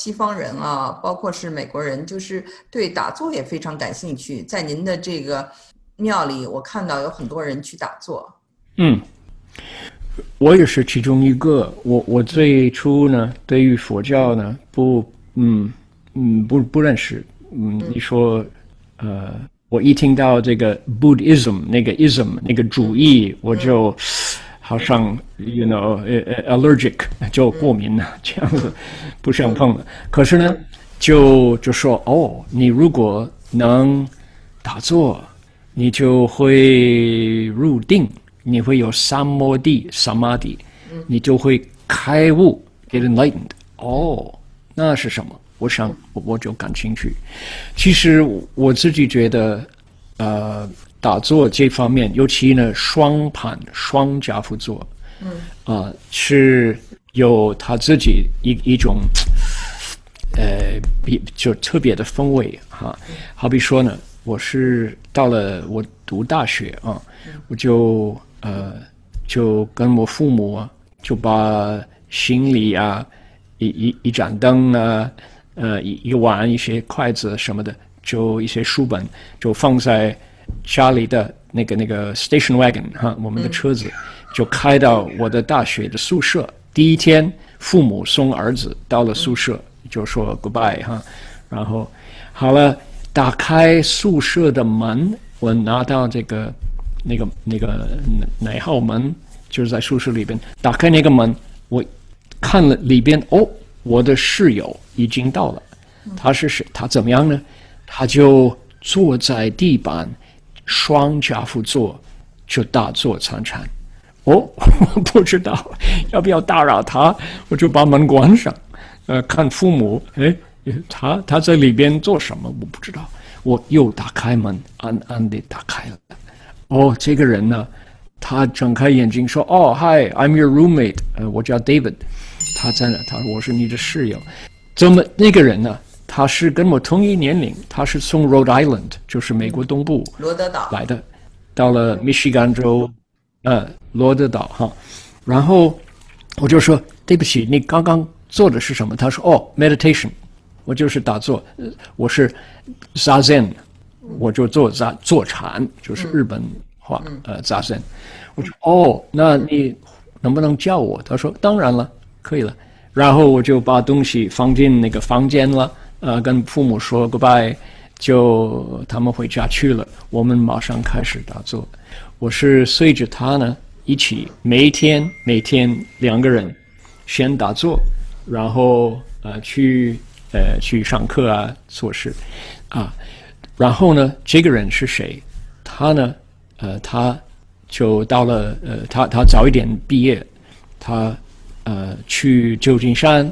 西方人啊，包括是美国人，就是对打坐也非常感兴趣。在您的这个庙里，我看到有很多人去打坐。嗯，我也是其中一个。我我最初呢，对于佛教呢，不，嗯嗯，不不认识。嗯，你说，呃，我一听到这个 Buddhism 那个 ism 那个主义，我就。好像，you know，allergic 就过敏了，这样子不想碰了。可是呢，就就说哦，你如果能打坐，你就会入定，你会有三摩地、三摩地，你就会开悟，get enlightened。哦，那是什么？我想我就感兴趣。其实我自己觉得，呃。打坐这方面，尤其呢，双盘双夹趺坐，嗯，啊，是有他自己一一种，呃，比就特别的风味哈。好比说呢，我是到了我读大学啊，我就呃就跟我父母啊，就把行李啊，一一一盏灯啊，呃一一碗一些筷子什么的，就一些书本就放在。家里的那个那个 station wagon 哈，我们的车子就开到我的大学的宿舍。第一天，父母送儿子到了宿舍，就说 goodbye 哈。然后好了，打开宿舍的门，我拿到这个那个那个哪号门，就是在宿舍里边。打开那个门，我看了里边，哦，我的室友已经到了。他是谁？他怎么样呢？他就坐在地板。双家趺坐就大坐参禅，哦，我不知道要不要打扰他，我就把门关上。呃，看父母，哎，他他在里边做什么？我不知道。我又打开门，暗暗地打开了。哦，这个人呢，他睁开眼睛说：“哦，Hi，I'm your roommate。呃，我叫 David。他在哪？他说我是你的室友。怎么那个人呢？”他是跟我同一年龄，他是从 Rhode Island，就是美国东部罗德岛来的，到了密西根州，呃，罗德岛哈。然后我就说对不起，你刚刚做的是什么？他说哦，meditation，我就是打坐，我是 zazen，我就做扎坐禅，就是日本话呃 zazen。我说哦，那你能不能叫我？他说当然了，可以了。然后我就把东西放进那个房间了。呃，跟父母说 goodbye，就他们回家去了。我们马上开始打坐。我是随着他呢一起，每天每天两个人先打坐，然后呃去呃去上课啊做事啊。然后呢，这个人是谁？他呢，呃，他就到了呃，他他早一点毕业，他呃去旧金山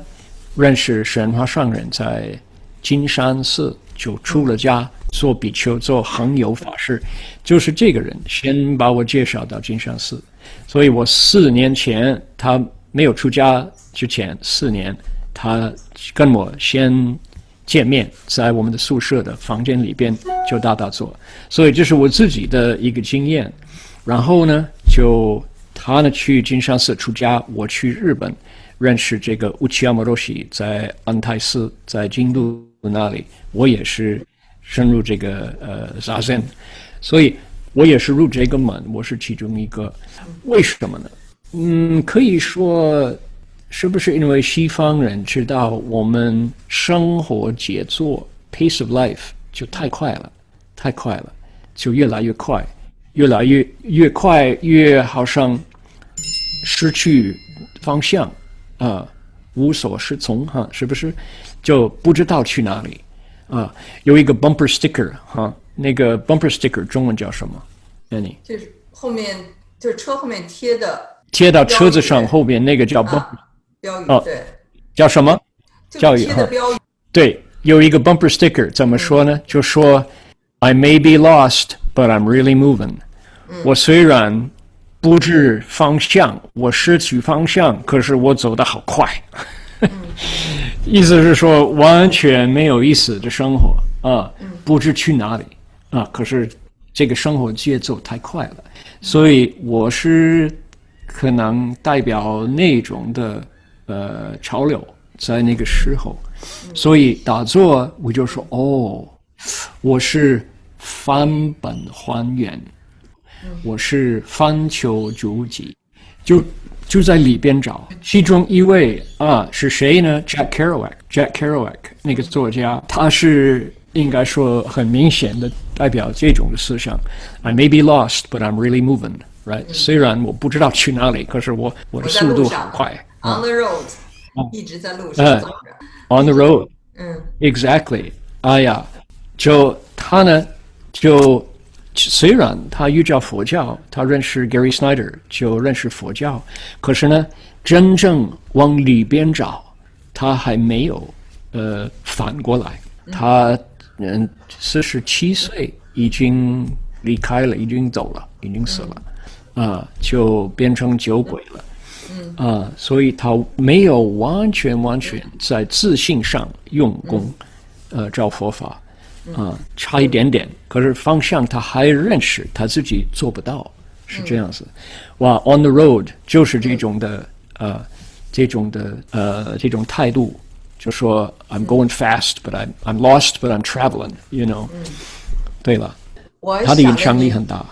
认识神华上人，在。金山寺就出了家做比丘，做恒有法师，就是这个人先把我介绍到金山寺，所以我四年前他没有出家之前四年，他跟我先见面，在我们的宿舍的房间里边就打打坐，所以这是我自己的一个经验。然后呢，就他呢去金山寺出家，我去日本认识这个乌奇亚摩罗西，在安泰寺，在京都。那里，我也是深入这个呃沙僧，所以我也是入这个门，我是其中一个。为什么呢？嗯，可以说，是不是因为西方人知道我们生活节奏 pace of life 就太快了，太快了，就越来越快，越来越越快，越好像失去方向啊，无所适从哈，是不是？就不知道去哪里，啊，有一个 bumper sticker 哈，那个 bumper sticker 中文叫什么？Annie，就是后面就是车后面贴的，贴到车子上后边那个叫 bumper 标语，哦，对，叫什么？教育哈，对，有一个 bumper sticker 怎么说呢？就说 I may be lost, but I'm really moving。我虽然不知方向，我失去方向，可是我走得好快。意思是说，完全没有意思的生活啊，不知去哪里啊。可是这个生活节奏太快了，所以我是可能代表那种的呃潮流，在那个时候，所以打坐我就说哦，我是返本还原，我是翻求诸己，就就在里边找。其中一位啊是谁呢？Jack Kerouac，Jack Kerouac 那个作家，他是应该说很明显的代表这种的思想。I may be lost, but I'm really moving. Right？、虽然我不知道去哪里，可是我我的速度很快。，on the road，一直在路上嗯走着。On the road. 嗯 Exactly. 哎呀，就他呢，就虽然他依照佛教，他认识 Gary Snyder，就认识佛教，可是呢，真正往里边找，他还没有呃反过来。他嗯四十七岁已经离开了，已经走了，已经死了，啊、就变成酒鬼了。啊，所以他没有完全完全在自信上用功，呃，照佛法，啊，差一点点，可是方向他还认识，他自己做不到，是这样子。哇，on the road 就是这种的，呃，这种的，呃，这种态度，就说 I'm going fast, but I'm I'm lost, but I'm traveling, you know。对了，他的影响力很大。